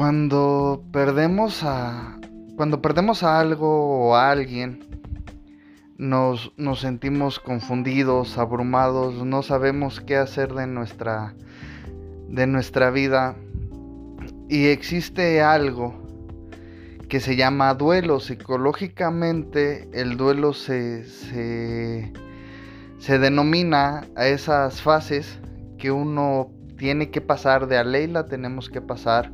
Cuando perdemos a. Cuando perdemos a algo o a alguien, nos, nos sentimos confundidos, abrumados, no sabemos qué hacer de nuestra, de nuestra vida. Y existe algo que se llama duelo. Psicológicamente el duelo se, se, se denomina a esas fases que uno tiene que pasar, de a ley la tenemos que pasar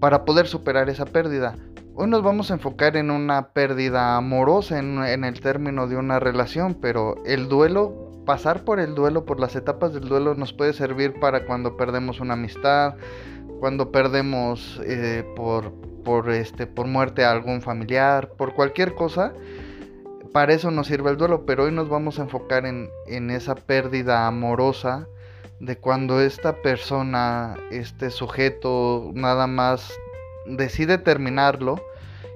para poder superar esa pérdida. Hoy nos vamos a enfocar en una pérdida amorosa, en, el término de una relación, pero el duelo, pasar por el duelo, por las etapas del duelo, nos puede servir para cuando perdemos una amistad, cuando perdemos eh, por, por, este, por muerte a algún familiar, por cualquier cosa. Para eso nos sirve el duelo, pero hoy nos vamos a enfocar en, en esa pérdida amorosa de cuando esta persona, este sujeto, nada más decide terminarlo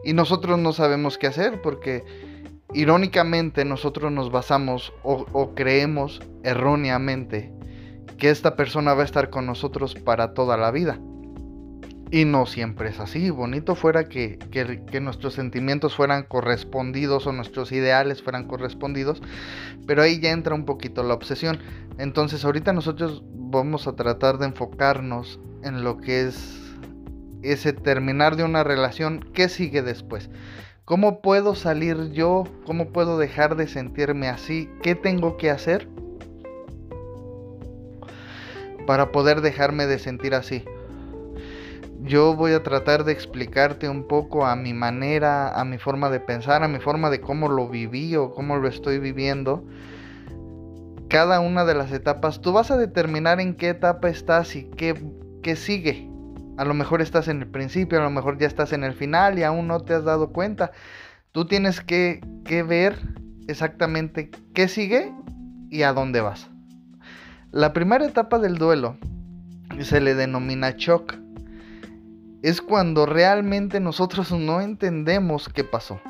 y nosotros no sabemos qué hacer porque irónicamente nosotros nos basamos o, creemos erróneamente que esta persona va a estar con nosotros para toda la vida. Y no siempre es así. Bonito fuera que, que, nuestros sentimientos fueran correspondidos o nuestros ideales fueran correspondidos. Pero ahí ya entra un poquito la obsesión. Entonces ahorita nosotros vamos a tratar de enfocarnos en lo que es ese terminar de una relación. ¿Qué sigue después? ¿Cómo puedo salir yo? ¿Cómo puedo dejar de sentirme así? ¿Qué tengo que hacer? Para poder dejarme de sentir así yo voy a tratar de explicarte un poco a mi manera, a mi forma de pensar, a mi forma de cómo lo viví o cómo lo estoy viviendo. Cada una de las etapas, tú vas a determinar en qué etapa estás y qué, qué sigue. A lo mejor estás en el principio, a lo mejor ya estás en el final y aún no te has dado cuenta. Tú tienes que, que ver exactamente qué sigue y a dónde vas. La primera etapa del duelo se le denomina shock es cuando realmente nosotros no entendemos qué pasó.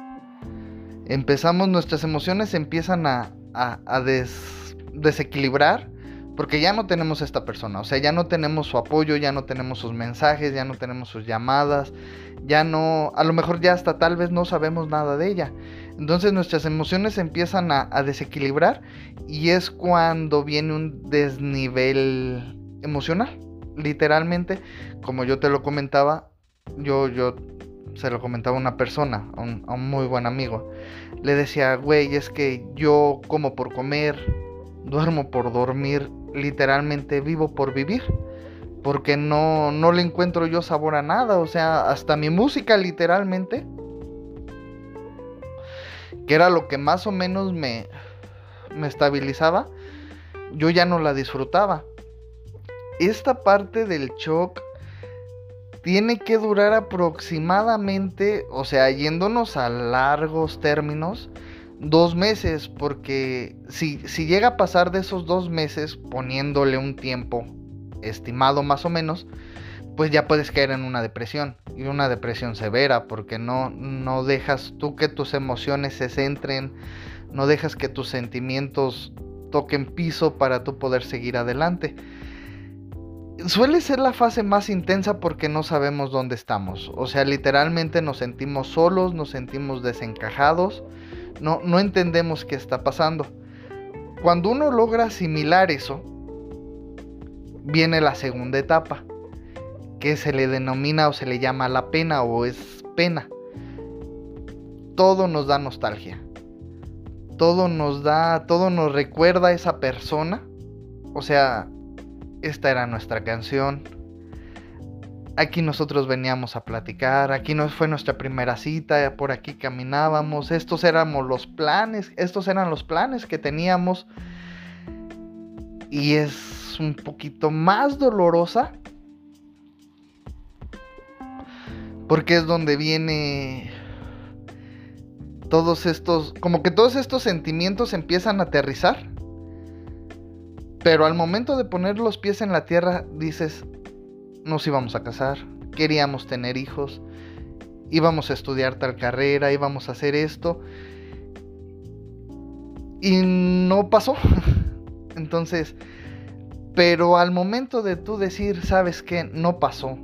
Empezamos, nuestras emociones empiezan a, a, desequilibrar porque ya no tenemos a esta persona, o sea, ya no tenemos su apoyo, ya no tenemos sus mensajes, ya no tenemos sus llamadas, ya no, a lo mejor ya hasta tal vez no sabemos nada de ella. Entonces nuestras emociones empiezan a desequilibrar y es cuando viene un desnivel emocional literalmente, como yo te lo comentaba, yo, yo se lo comentaba a una persona, a un, muy buen amigo. Le decía, güey, es que yo como por comer, duermo por dormir, literalmente vivo por vivir. Porque no, no le encuentro yo sabor a nada. O sea, hasta mi música literalmente. Que era lo que más o menos me, me estabilizaba. Yo ya no la disfrutaba esta parte del shock tiene que durar aproximadamente, o sea, yéndonos a largos términos, dos meses, porque si, si llega a pasar de esos dos meses, poniéndole un tiempo estimado más o menos, pues ya puedes caer en una depresión y una depresión severa porque no, no dejas tú que tus emociones se centren, no dejas que tus sentimientos toquen piso para tú poder seguir adelante suele ser la fase más intensa porque no sabemos dónde estamos. O sea, literalmente nos sentimos solos, nos sentimos desencajados, no, no entendemos qué está pasando. Cuando uno logra asimilar eso, viene la segunda etapa, que se le denomina o se le llama la pena o es pena. Todo nos da nostalgia. Todo nos da, todo nos recuerda a esa persona. O sea, esta era nuestra canción. Aquí nosotros veníamos a platicar, aquí nos fue nuestra primera cita, por aquí caminábamos, estos éramos los planes, estos eran los planes que teníamos. Y es un poquito más dolorosa porque es donde viene todos estos, como que todos estos sentimientos empiezan a aterrizar pero al momento de poner los pies en la tierra, dices, nos íbamos a casar, queríamos tener hijos, íbamos a estudiar tal carrera, íbamos a hacer esto. Y no pasó. Entonces, pero al momento de tú decir, sabes que no pasó,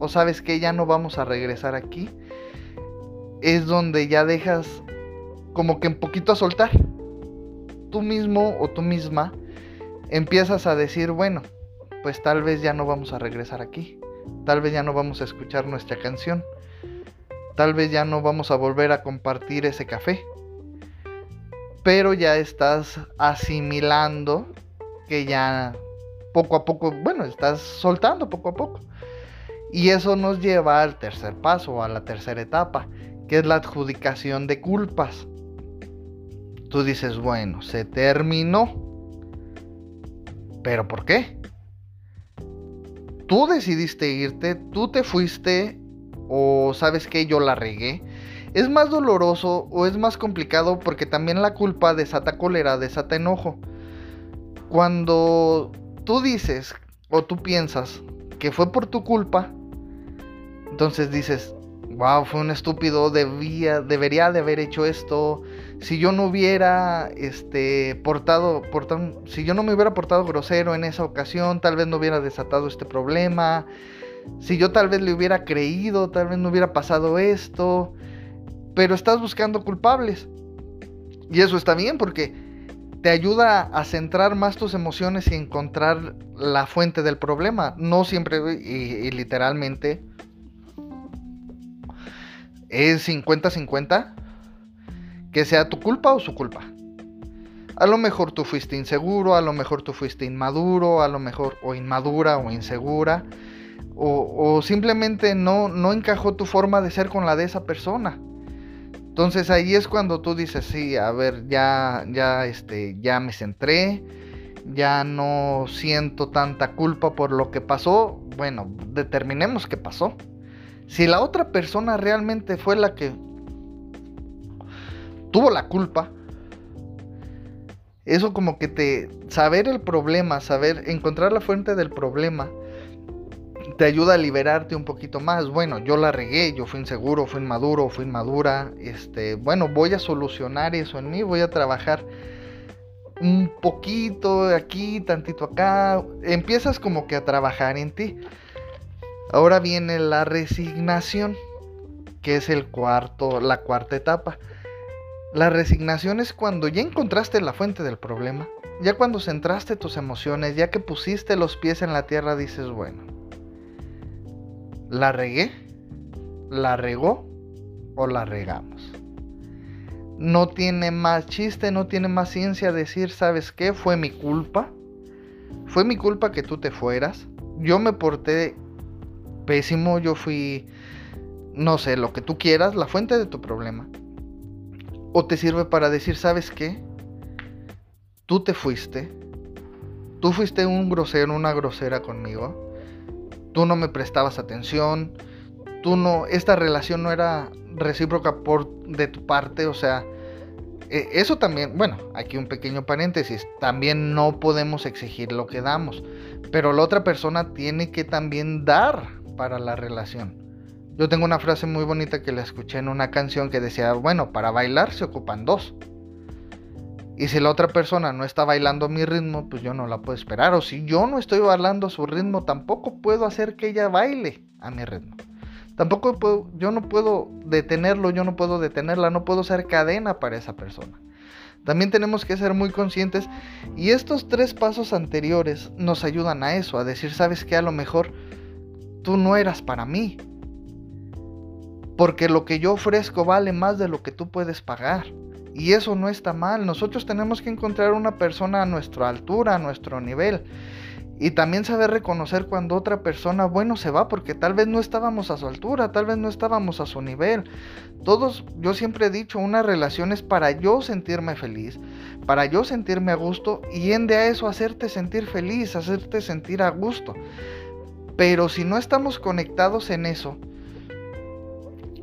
o sabes que ya no vamos a regresar aquí, es donde ya dejas como que un poquito a soltar. Tú mismo o tú misma empiezas a decir, bueno, pues tal vez ya no vamos a regresar aquí, tal vez ya no vamos a escuchar nuestra canción, tal vez ya no vamos a volver a compartir ese café, pero ya estás asimilando que ya poco a poco, bueno, estás soltando poco a poco. Y eso nos lleva al tercer paso, a la tercera etapa, que es la adjudicación de culpas. Tú dices, bueno, se terminó. ¿Pero por qué? Tú decidiste irte, tú te fuiste o sabes que yo la regué. Es más doloroso o es más complicado porque también la culpa desata cólera, desata enojo. Cuando tú dices o tú piensas que fue por tu culpa, entonces dices, wow, fue un estúpido, debía, debería de haber hecho esto. Si yo no hubiera este, portado, portado, si yo no me hubiera portado grosero en esa ocasión, tal vez no hubiera desatado este problema. Si yo tal vez le hubiera creído, tal vez no hubiera pasado esto. Pero estás buscando culpables. Y eso está bien porque te ayuda a centrar más tus emociones y encontrar la fuente del problema. No siempre y, y literalmente es 50-50 que sea tu culpa o su culpa. A lo mejor tú fuiste inseguro, a lo mejor tú fuiste inmaduro, a lo mejor o inmadura o insegura, o, simplemente no, no encajó tu forma de ser con la de esa persona. Entonces ahí es cuando tú dices, sí, a ver, ya, ya, este, ya me centré, ya no siento tanta culpa por lo que pasó. Bueno, determinemos qué pasó. Si la otra persona realmente fue la que tuvo la culpa, eso como que te saber el problema, saber encontrar la fuente del problema te ayuda a liberarte un poquito más. Bueno, yo la regué, yo fui inseguro, fui inmaduro, fui inmadura. Este, bueno, voy a solucionar eso en mí, voy a trabajar un poquito aquí, tantito acá. Empiezas como que a trabajar en ti. Ahora viene la resignación, que es el cuarto, la cuarta etapa. La resignación es cuando ya encontraste la fuente del problema, ya cuando centraste tus emociones, ya que pusiste los pies en la tierra, dices, bueno, la regué, la regó o la regamos. No tiene más chiste, no tiene más ciencia decir, ¿sabes qué? Fue mi culpa. Fue mi culpa que tú te fueras. Yo me porté pésimo, yo fui, no sé, lo que tú quieras, la fuente de tu problema. O te sirve para decir, ¿sabes qué? Tú te fuiste. Tú fuiste un grosero, una grosera conmigo. Tú no me prestabas atención. Tú no, esta relación no era recíproca por de tu parte, o sea, e, eso también, bueno, aquí un pequeño paréntesis, también no podemos exigir lo que damos, pero la otra persona tiene que también dar para la relación. Yo tengo una frase muy bonita que la escuché en una canción que decía, bueno, para bailar se ocupan dos. Y si la otra persona no está bailando mi ritmo, pues yo no la puedo esperar. O si yo no estoy bailando a su ritmo, tampoco puedo hacer que ella baile a mi ritmo. Tampoco puedo, yo no puedo detenerlo, yo no puedo detenerla, no puedo ser cadena para esa persona. También tenemos que ser muy conscientes y estos tres pasos anteriores nos ayudan a eso, a decir, sabes que a lo mejor tú no eras para mí. Porque lo que yo ofrezco vale más de lo que tú puedes pagar. Y eso no está mal. Nosotros tenemos que encontrar una persona a nuestra altura, a nuestro nivel. Y también saber reconocer cuando otra persona, bueno, se va porque tal vez no estábamos a su altura, tal vez no estábamos a su nivel. Todos, yo siempre he dicho, una relación es para yo sentirme feliz, para yo sentirme a gusto y en de a eso hacerte sentir feliz, hacerte sentir a gusto. Pero si no estamos conectados en eso,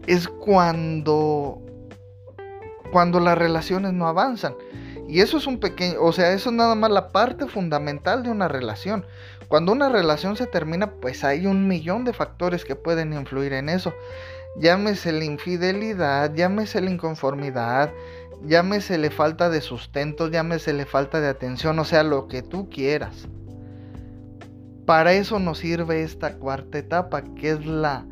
es cuando cuando las relaciones no avanzan. Y eso es un pequeño, o sea, eso es nada más la parte fundamental de una relación. Cuando una relación se termina, pues hay un millón de factores que pueden influir en eso. Llámese la infidelidad, llámese la inconformidad, llámese la falta de sustento, llámese la falta de atención, o sea, lo que tú quieras para eso nos sirve esta cuarta etapa, que es la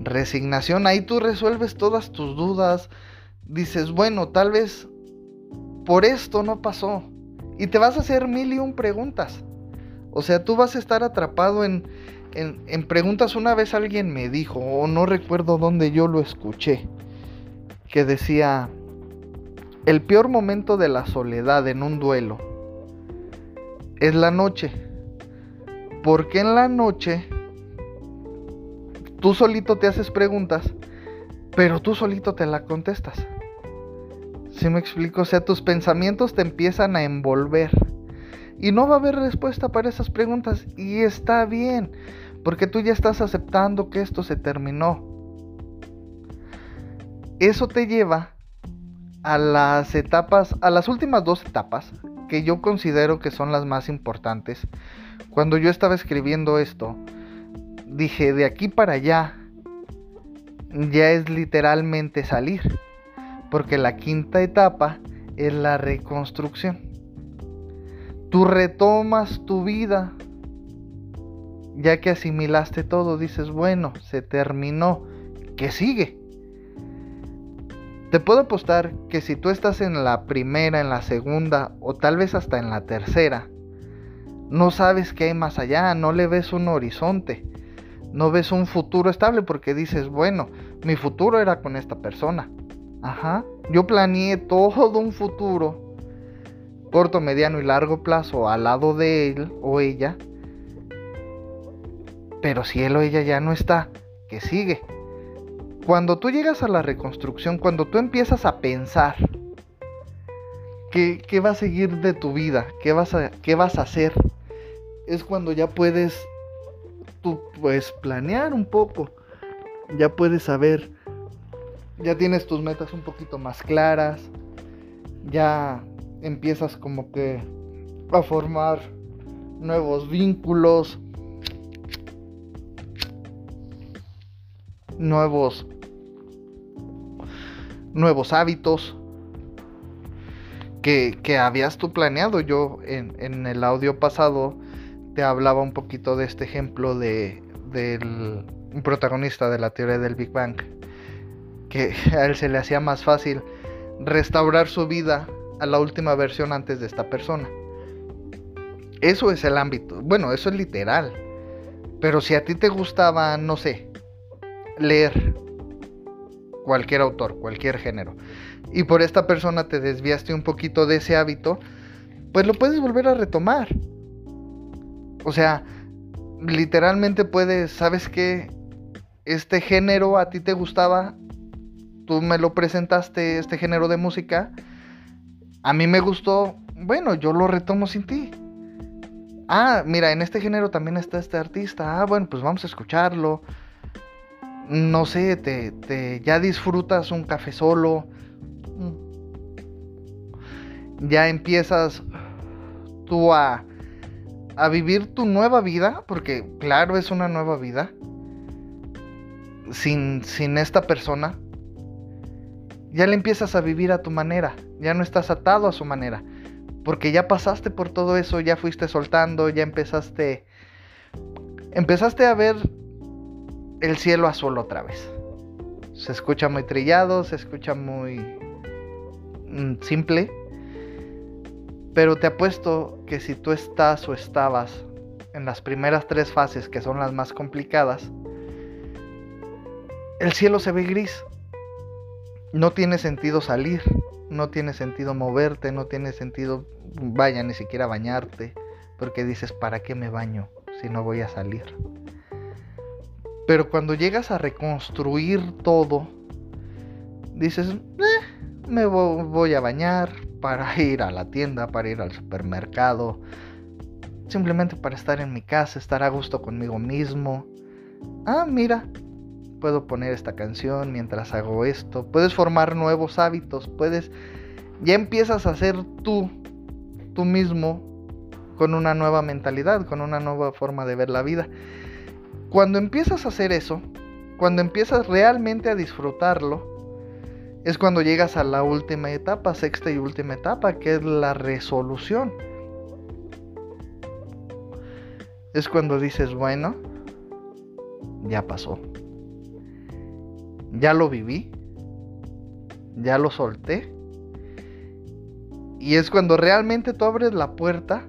resignación. Ahí tú resuelves todas tus dudas. Dices, bueno, tal vez por esto no pasó. Y te vas a hacer mil y un preguntas. O sea, tú vas a estar atrapado en, en, preguntas. Una vez alguien me dijo, o no recuerdo dónde yo lo escuché, que decía, el peor momento de la soledad en un duelo es la noche. Porque en la noche tú solito te haces preguntas, pero tú solito te la contestas. ¿Sí me explico? O sea, tus pensamientos te empiezan a envolver. Y no va a haber respuesta para esas preguntas. Y está bien, porque tú ya estás aceptando que esto se terminó. Eso te lleva a las etapas, a las últimas dos etapas, que yo considero que son las más importantes. Cuando yo estaba escribiendo esto, dije, de aquí para allá, ya es literalmente salir. Porque la quinta etapa es la reconstrucción. Tú retomas tu vida. Ya que asimilaste todo, dices, bueno, se terminó. ¿Qué sigue? Te puedo apostar que si tú estás en la primera, en la segunda o tal vez hasta en la tercera, no sabes qué hay más allá, no le ves un horizonte, no ves un futuro estable porque dices, bueno, mi futuro era con esta persona. Ajá, yo planeé todo un futuro, corto, mediano y largo plazo al lado de él o ella. Pero si él o ella ya no está, ¿qué sigue? Cuando tú llegas a la reconstrucción, cuando tú empiezas a pensar qué, va a seguir de tu vida, qué vas, a, qué vas a hacer, es cuando ya puedes tú pues planear un poco, ya puedes saber, ya tienes tus metas un poquito más claras, ya empiezas como que a formar nuevos vínculos, nuevos nuevos hábitos que, habías tú planeado. Yo en, el audio pasado te hablaba un poquito de este ejemplo de del un protagonista de la teoría del Big Bang que a él se le hacía más fácil restaurar su vida a la última versión antes de esta persona. Eso es el ámbito. Bueno, eso es literal. Pero si a ti te gustaba, no sé, leer cualquier autor, cualquier género, y por esta persona te desviaste un poquito de ese hábito, pues lo puedes volver a retomar. O sea, literalmente puedes, ¿sabes qué? Este género a ti te gustaba, tú me lo presentaste, este género de música, a mí me gustó, bueno, yo lo retomo sin ti. Ah, mira, en este género también está este artista, ah, bueno, pues vamos a escucharlo no sé, te, ya disfrutas un café solo, ya empiezas tú a, a vivir tu nueva vida, porque claro es una nueva vida, sin, sin esta persona, ya le empiezas a vivir a tu manera, ya no estás atado a su manera, porque ya pasaste por todo eso, ya fuiste soltando, ya empezaste, empezaste a ver el cielo azul otra vez. Se escucha muy trillado, se escucha muy mm, simple. Pero te apuesto que si tú estás o estabas en las primeras tres fases, que son las más complicadas, el cielo se ve gris. No tiene sentido salir, no tiene sentido moverte, no tiene sentido, vaya, ni siquiera bañarte, porque dices, ¿para qué me baño si no voy a salir? Pero cuando llegas a reconstruir todo, dices, eh, me voy a bañar para ir a la tienda, para ir al supermercado, simplemente para estar en mi casa, estar a gusto conmigo mismo. Ah, mira, puedo poner esta canción mientras hago esto. Puedes formar nuevos hábitos, puedes... Ya empiezas a ser tú, tú mismo, con una nueva mentalidad, con una nueva forma de ver la vida. Cuando empiezas a hacer eso, cuando empiezas realmente a disfrutarlo, es cuando llegas a la última etapa, sexta y última etapa, que es la resolución. es cuando dices, bueno, ya pasó. Ya lo viví. Ya lo solté. Y es cuando realmente tú abres la puerta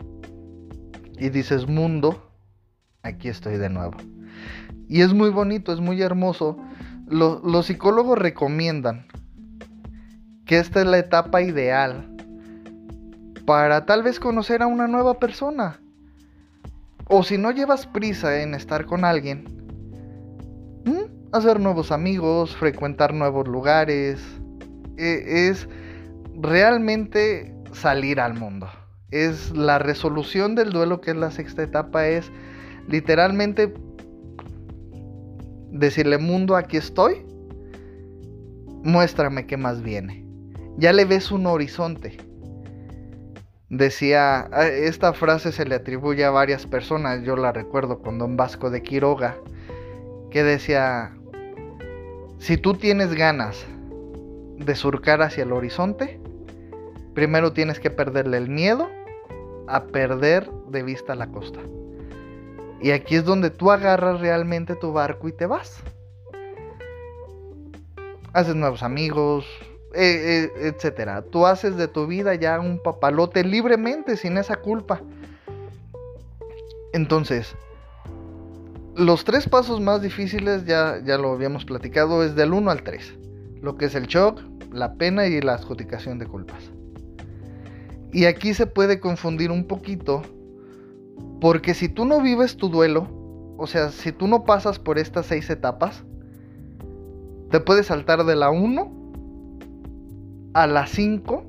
y dices, mundo, aquí estoy de nuevo. Y es muy bonito, es muy hermoso. los psicólogos recomiendan que esta es la etapa ideal para tal vez conocer a una nueva persona. O si no llevas prisa en estar con alguien, hacer nuevos amigos, frecuentar nuevos lugares, e, es realmente salir al mundo. Es la resolución del duelo que es la sexta etapa, es literalmente decirle mundo, aquí estoy, muéstrame qué más viene. Ya le ves un horizonte decía, ah, esta frase se le atribuye a varias personas, yo la recuerdo con don Vasco de Quiroga, que decía, si tú tienes ganas de surcar hacia el horizonte, primero tienes que perderle el miedo a perder de vista la costa. Y aquí es donde tú agarras realmente tu barco y te vas. Haces nuevos amigos, eh, eh, etcétera. Tú haces de tu vida ya un papalote libremente, sin esa culpa. Entonces, los tres pasos más difíciles, ya, ya lo habíamos platicado, es del 1 al 3. Lo que es el shock, la pena y la adjudicación de culpas. Y aquí se puede confundir un poquito, porque si tú no vives tu duelo, o sea, si tú no pasas por estas seis etapas, te puedes saltar de la 1 a las 5,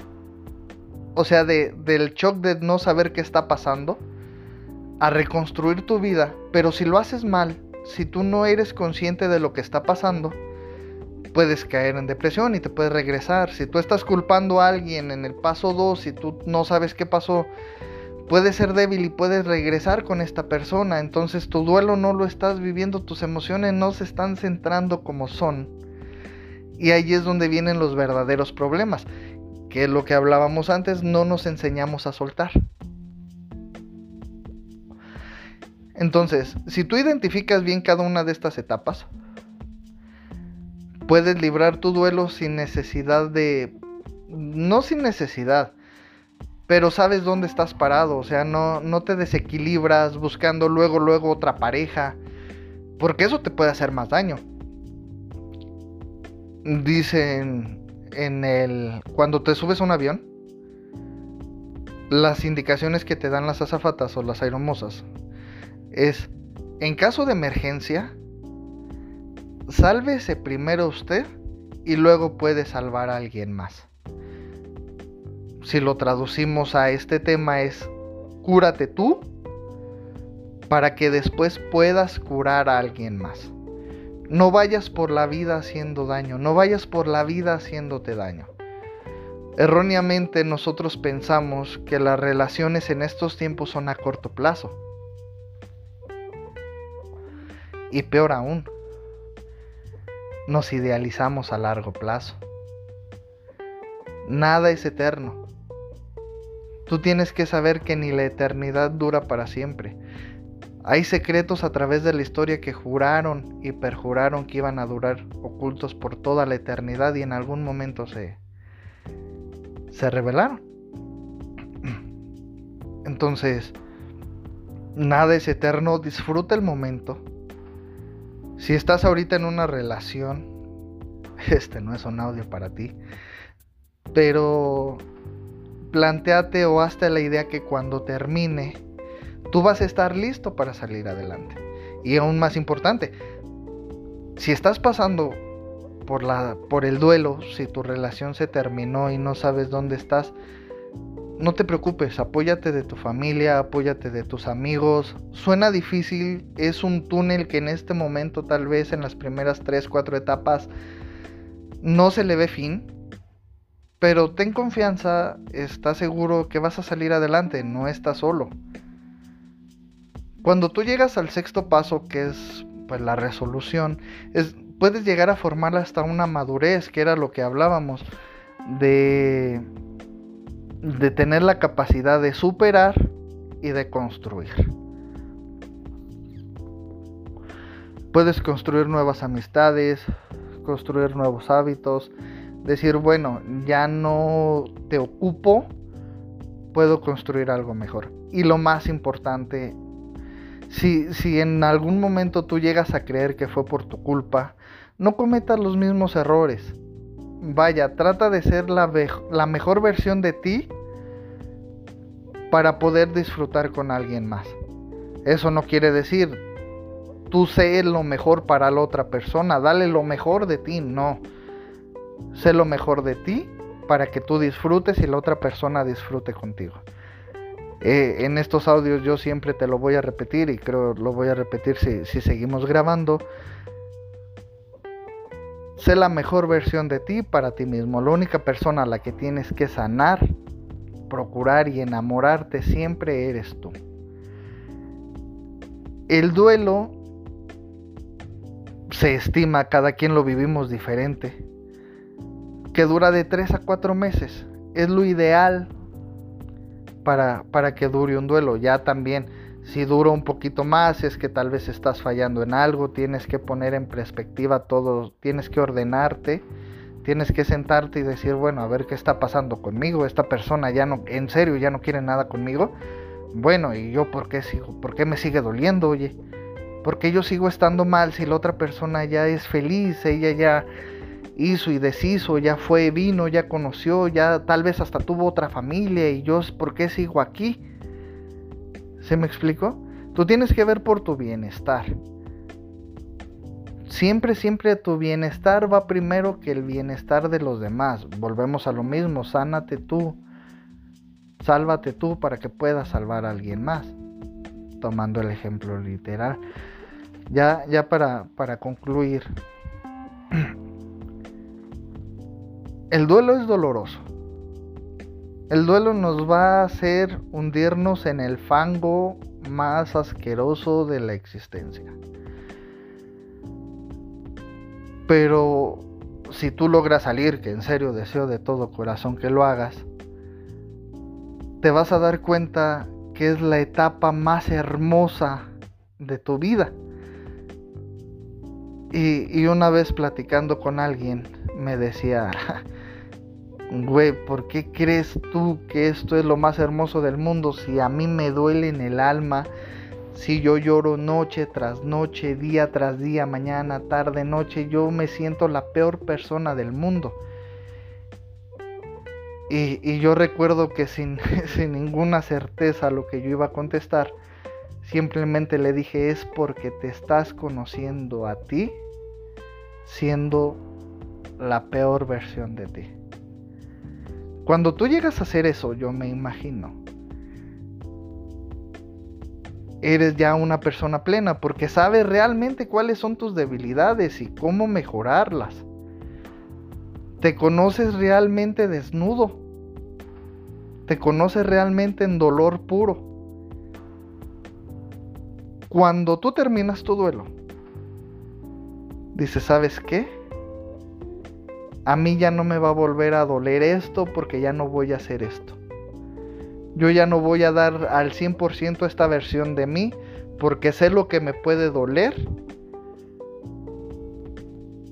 o sea, de, del shock de no saber qué está pasando, a reconstruir tu vida, pero si lo haces mal, si tú no eres consciente de lo que está pasando, puedes caer en depresión y te puedes regresar. Si tú estás culpando a alguien en el paso 2 y tú no sabes qué pasó, puedes ser débil y puedes regresar con esta persona. Entonces tu duelo no lo estás viviendo, tus emociones no se están centrando como son. Y ahí es donde vienen los verdaderos problemas, que lo que hablábamos antes, no nos enseñamos a soltar. Entonces, si tú identificas bien cada una de estas etapas, puedes librar tu duelo sin necesidad de... No sin necesidad, pero sabes dónde estás parado, o sea, no, no te desequilibras buscando luego, luego otra pareja, porque eso te puede hacer más daño dicen en el cuando te subes a un avión las indicaciones que te dan las azafatas o las aeromosas es en caso de emergencia sálvese primero usted y luego puede salvar a alguien más. Si lo traducimos a este tema es cúrate tú para que después puedas curar a alguien más. No vayas por la vida haciendo daño, no vayas por la vida haciéndote daño. Erróneamente nosotros pensamos que las relaciones en estos tiempos son a corto plazo. Y peor aún, nos idealizamos a largo plazo. Nada es eterno. Tú tienes que saber que ni la eternidad dura para siempre. Hay secretos a través de la historia que juraron y perjuraron que iban a durar ocultos por toda la eternidad y en algún momento se, se revelaron. Entonces, nada es eterno, disfruta el momento. Si estás ahorita en una relación, este no es un audio para ti, pero planteate o hazte la idea que cuando termine, tú vas a estar listo para salir adelante. Y aún más importante, si estás pasando por, la, por el duelo, si tu relación se terminó y no sabes dónde estás, no te preocupes, apóyate de tu familia, apóyate de tus amigos. Suena difícil, es un túnel que en este momento tal vez en las primeras 3, 4 etapas no se le ve fin. Pero ten confianza, estás seguro que vas a salir adelante, no estás solo. Cuando tú llegas al sexto paso, que es pues, la resolución, es, puedes llegar a formar hasta una madurez, que era lo que hablábamos, de, de tener la capacidad de superar y de construir. Puedes construir nuevas amistades, construir nuevos hábitos, decir, bueno, ya no te ocupo, puedo construir algo mejor. Y lo más importante, si, si en algún momento tú llegas a creer que fue por tu culpa, no cometas los mismos errores. Vaya, trata de ser la, la mejor versión de ti para poder disfrutar con alguien más. Eso no quiere decir tú sé lo mejor para la otra persona, dale lo mejor de ti, no. Sé lo mejor de ti para que tú disfrutes y la otra persona disfrute contigo. Eh, en estos audios yo siempre te lo voy a repetir y creo lo voy a repetir si, si seguimos grabando. Sé la mejor versión de ti para ti mismo. La única persona a la que tienes que sanar, procurar y enamorarte siempre eres tú. El duelo se estima, cada quien lo vivimos diferente, que dura de 3 a 4 meses. Es lo ideal para, para que dure un duelo. Ya también, si dura un poquito más, es que tal vez estás fallando en algo, tienes que poner en perspectiva todo, tienes que ordenarte, tienes que sentarte y decir, bueno, a ver qué está pasando conmigo, esta persona ya no, en serio, ya no quiere nada conmigo. Bueno, ¿y yo por qué sigo? ¿Por qué me sigue doliendo, oye? Porque yo sigo estando mal si la otra persona ya es feliz, ella ya hizo y deshizo, ya fue, vino, ya conoció, ya tal vez hasta tuvo otra familia y yo, ¿por qué sigo aquí? ¿Se me explicó? Tú tienes que ver por tu bienestar. Siempre, siempre tu bienestar va primero que el bienestar de los demás. Volvemos a lo mismo, sánate tú, sálvate tú para que puedas salvar a alguien más. Tomando el ejemplo literal. Ya, ya para, para concluir. El duelo es doloroso. El duelo nos va a hacer hundirnos en el fango más asqueroso de la existencia. Pero si tú logras salir, que en serio deseo de todo corazón que lo hagas, te vas a dar cuenta que es la etapa más hermosa de tu vida. Y, una vez platicando con alguien me decía, güey, ¿por qué crees tú que esto es lo más hermoso del mundo si a mí me duele en el alma? Si yo lloro noche tras noche, día tras día, mañana, tarde, noche, yo me siento la peor persona del mundo. Y, y yo recuerdo que sin, sin ninguna certeza lo que yo iba a contestar, simplemente le dije es porque te estás conociendo a ti siendo la peor versión de ti. Cuando tú llegas a hacer eso, yo me imagino, eres ya una persona plena porque sabes realmente cuáles son tus debilidades y cómo mejorarlas. Te conoces realmente desnudo. Te conoces realmente en dolor puro. Cuando tú terminas tu duelo, dice, ¿sabes qué? A mí ya no me va a volver a doler esto porque ya no voy a hacer esto. Yo ya no voy a dar al 100% esta versión de mí porque sé lo que me puede doler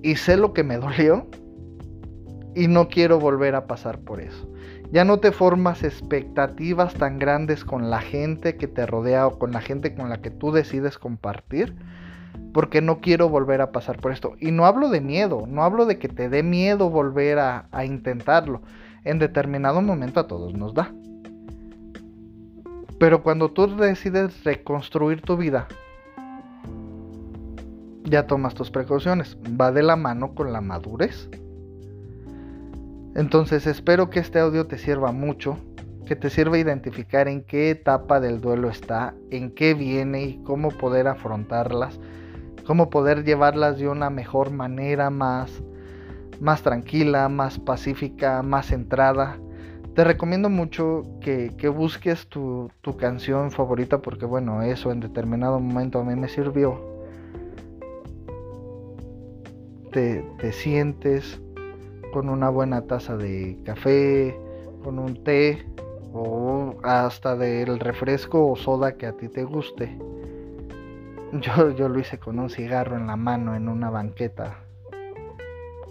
y sé lo que me dolió y no quiero volver a pasar por eso. Ya no te formas expectativas tan grandes con la gente que te rodea o con la gente con la que tú decides compartir porque no quiero volver a pasar por esto. Y no hablo de miedo, no hablo de que te dé miedo volver a, intentarlo. En determinado momento a todos nos da. Pero cuando tú decides reconstruir tu vida, ya tomas tus precauciones. Va de la mano con la madurez. Entonces espero que este audio te sirva mucho, que te sirva identificar en qué etapa del duelo está, en qué viene y cómo poder afrontarlas cómo poder llevarlas de una mejor manera, más, más tranquila, más pacífica, más centrada. Te recomiendo mucho que, busques tu, canción favorita porque bueno, eso en determinado momento a mí me sirvió. Te, te sientes con una buena taza de café, con un té o hasta del refresco o soda que a ti te guste yo, yo lo hice con un cigarro en la mano en una banqueta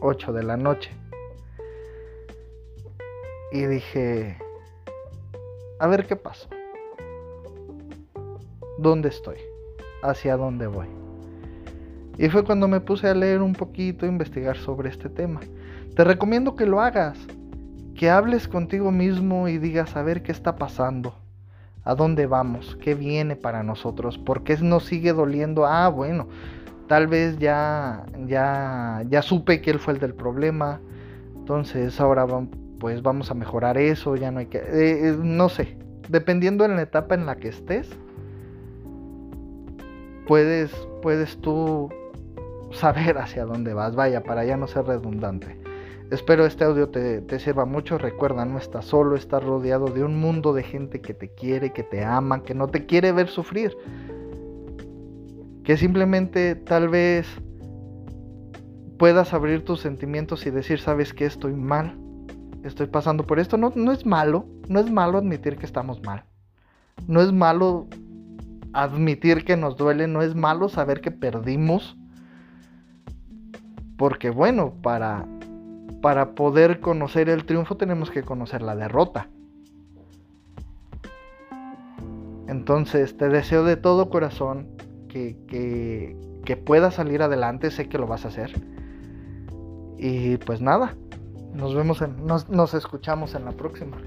8 de la noche. Y dije, a ver qué pasó. ¿Dónde estoy? ¿Hacia dónde voy? Y fue cuando me puse a leer un poquito, a investigar sobre este tema. Te recomiendo que lo hagas, que hables contigo mismo y digas a ver qué está pasando, a dónde vamos, qué viene para nosotros, por qué nos sigue doliendo. Ah, bueno, tal vez ya ya ya supe que él fue el del problema, entonces ahora pues vamos a mejorar eso, ya no hay que eh, eh, no sé, dependiendo de la etapa en la que estés, puedes puedes tú saber hacia dónde vas, vaya, para ya no ser redundante. Espero este audio te, sirva mucho. Recuerda, no estás solo, estás rodeado de un mundo de gente que te quiere, que te ama, que no te quiere ver sufrir. Que simplemente tal vez puedas abrir tus sentimientos y decir, sabes que estoy mal, estoy pasando por esto. No, no es malo, no es malo admitir que estamos mal. No es malo admitir que nos duele, no es malo saber que perdimos. Porque bueno, para para poder conocer el triunfo tenemos que conocer la derrota. Entonces te deseo de todo corazón que, que, puedas salir adelante, sé que lo vas a hacer. Y pues nada, nos vemos, en, nos escuchamos en la próxima.